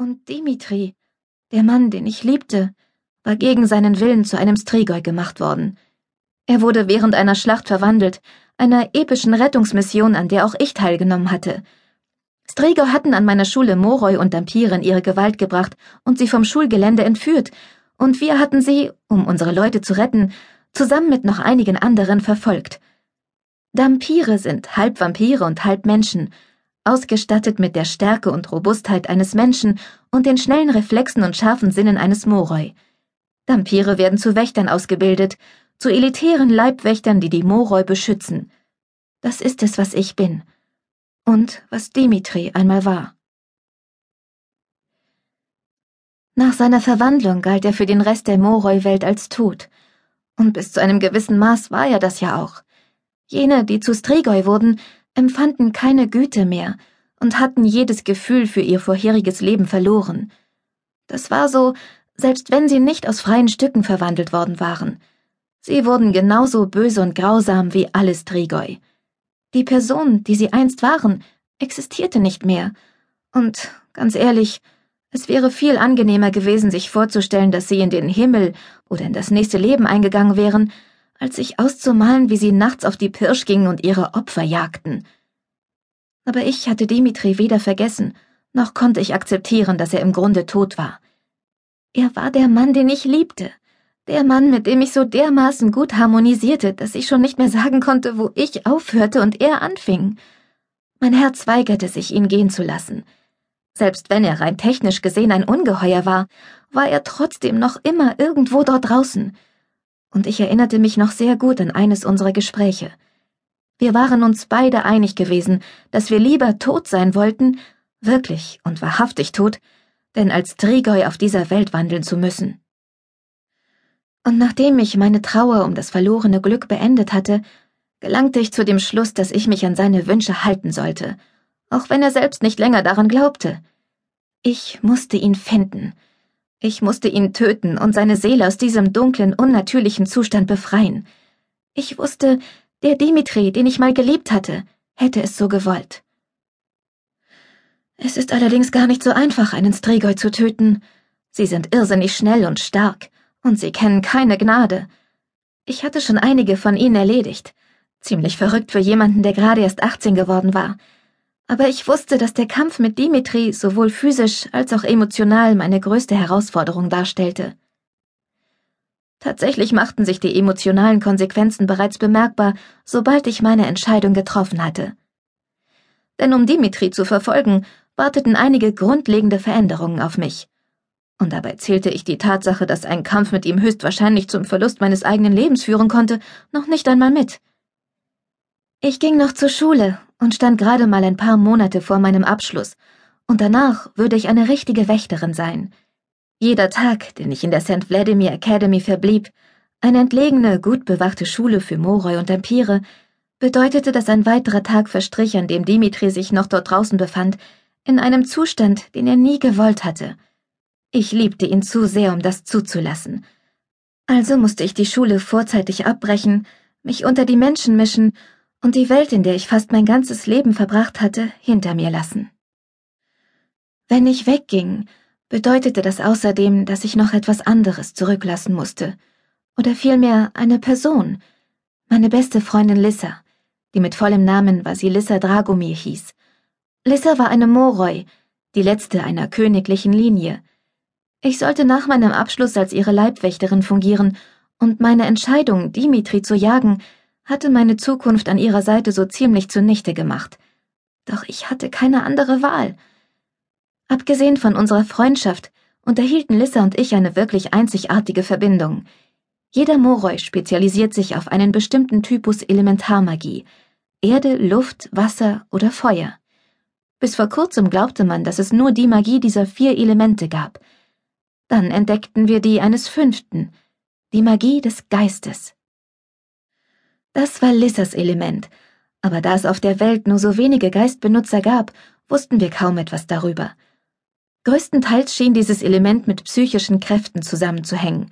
Und Dimitri, der Mann, den ich liebte, war gegen seinen Willen zu einem Strigoi gemacht worden. Er wurde während einer Schlacht verwandelt, einer epischen Rettungsmission, an der auch ich teilgenommen hatte. Strigoi hatten an meiner Schule Moroi und Dampiren ihre Gewalt gebracht und sie vom Schulgelände entführt, und wir hatten sie, um unsere Leute zu retten, zusammen mit noch einigen anderen verfolgt. Dampire sind halb Vampire und halb Menschen, ausgestattet mit der Stärke und Robustheit eines Menschen und den schnellen Reflexen und scharfen Sinnen eines Moroi. Dampire werden zu Wächtern ausgebildet, zu elitären Leibwächtern, die die Moroi beschützen. Das ist es, was ich bin. Und was Dimitri einmal war. Nach seiner Verwandlung galt er für den Rest der Moroi-Welt als tot. Und bis zu einem gewissen Maß war er das ja auch. Jene, die zu Strigoi wurden, empfanden keine Güte mehr und hatten jedes Gefühl für ihr vorheriges Leben verloren. Das war so, selbst wenn sie nicht aus freien Stücken verwandelt worden waren. Sie wurden genauso böse und grausam wie alle Strigoi. Die Person, die sie einst waren, existierte nicht mehr. Und, ganz ehrlich, es wäre viel angenehmer gewesen, sich vorzustellen, dass sie in den Himmel oder in das nächste Leben eingegangen wären, als sich auszumalen, wie sie nachts auf die Pirsch gingen und ihre Opfer jagten. Aber ich hatte Dimitri weder vergessen, noch konnte ich akzeptieren, dass er im Grunde tot war. Er war der Mann, den ich liebte, der Mann, mit dem ich so dermaßen gut harmonisierte, dass ich schon nicht mehr sagen konnte, wo ich aufhörte und er anfing. Mein Herz weigerte sich, ihn gehen zu lassen. Selbst wenn er rein technisch gesehen ein Ungeheuer war, war er trotzdem noch immer irgendwo dort draußen, und ich erinnerte mich noch sehr gut an eines unserer Gespräche. Wir waren uns beide einig gewesen, dass wir lieber tot sein wollten, wirklich und wahrhaftig tot, denn als Trigoi auf dieser Welt wandeln zu müssen. Und nachdem ich meine Trauer um das verlorene Glück beendet hatte, gelangte ich zu dem Schluss, dass ich mich an seine Wünsche halten sollte, auch wenn er selbst nicht länger daran glaubte. Ich musste ihn finden, ich musste ihn töten und seine Seele aus diesem dunklen, unnatürlichen Zustand befreien. Ich wusste, der Dimitri, den ich mal geliebt hatte, hätte es so gewollt. Es ist allerdings gar nicht so einfach, einen Strigoi zu töten. Sie sind irrsinnig schnell und stark, und sie kennen keine Gnade. Ich hatte schon einige von ihnen erledigt. Ziemlich verrückt für jemanden, der gerade erst 18 geworden war aber ich wusste, dass der Kampf mit Dimitri sowohl physisch als auch emotional meine größte Herausforderung darstellte. Tatsächlich machten sich die emotionalen Konsequenzen bereits bemerkbar, sobald ich meine Entscheidung getroffen hatte. Denn um Dimitri zu verfolgen, warteten einige grundlegende Veränderungen auf mich. Und dabei zählte ich die Tatsache, dass ein Kampf mit ihm höchstwahrscheinlich zum Verlust meines eigenen Lebens führen konnte, noch nicht einmal mit. Ich ging noch zur Schule und stand gerade mal ein paar Monate vor meinem Abschluss, und danach würde ich eine richtige Wächterin sein. Jeder Tag, den ich in der St. Vladimir Academy verblieb, eine entlegene, gut bewachte Schule für Moroi und Empire, bedeutete, dass ein weiterer Tag verstrich, an dem Dimitri sich noch dort draußen befand, in einem Zustand, den er nie gewollt hatte. Ich liebte ihn zu sehr, um das zuzulassen. Also musste ich die Schule vorzeitig abbrechen, mich unter die Menschen mischen und die Welt, in der ich fast mein ganzes Leben verbracht hatte, hinter mir lassen. Wenn ich wegging, bedeutete das außerdem, dass ich noch etwas anderes zurücklassen musste, oder vielmehr eine Person, meine beste Freundin Lissa, die mit vollem Namen Vasilissa Dragomir hieß. Lissa war eine Moroi, die letzte einer königlichen Linie. Ich sollte nach meinem Abschluss als ihre Leibwächterin fungieren, und meine Entscheidung, Dimitri zu jagen, hatte meine Zukunft an ihrer Seite so ziemlich zunichte gemacht. Doch ich hatte keine andere Wahl. Abgesehen von unserer Freundschaft unterhielten Lissa und ich eine wirklich einzigartige Verbindung. Jeder Moroi spezialisiert sich auf einen bestimmten Typus Elementarmagie. Erde, Luft, Wasser oder Feuer. Bis vor kurzem glaubte man, dass es nur die Magie dieser vier Elemente gab. Dann entdeckten wir die eines fünften, die Magie des Geistes. Das war Lissas Element, aber da es auf der Welt nur so wenige Geistbenutzer gab, wussten wir kaum etwas darüber. Größtenteils schien dieses Element mit psychischen Kräften zusammenzuhängen.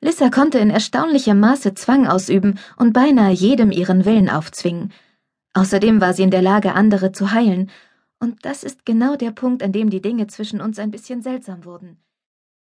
Lissa konnte in erstaunlichem Maße Zwang ausüben und beinahe jedem ihren Willen aufzwingen. Außerdem war sie in der Lage, andere zu heilen, Und das ist genau der Punkt, an dem die Dinge zwischen uns ein bisschen seltsam wurden.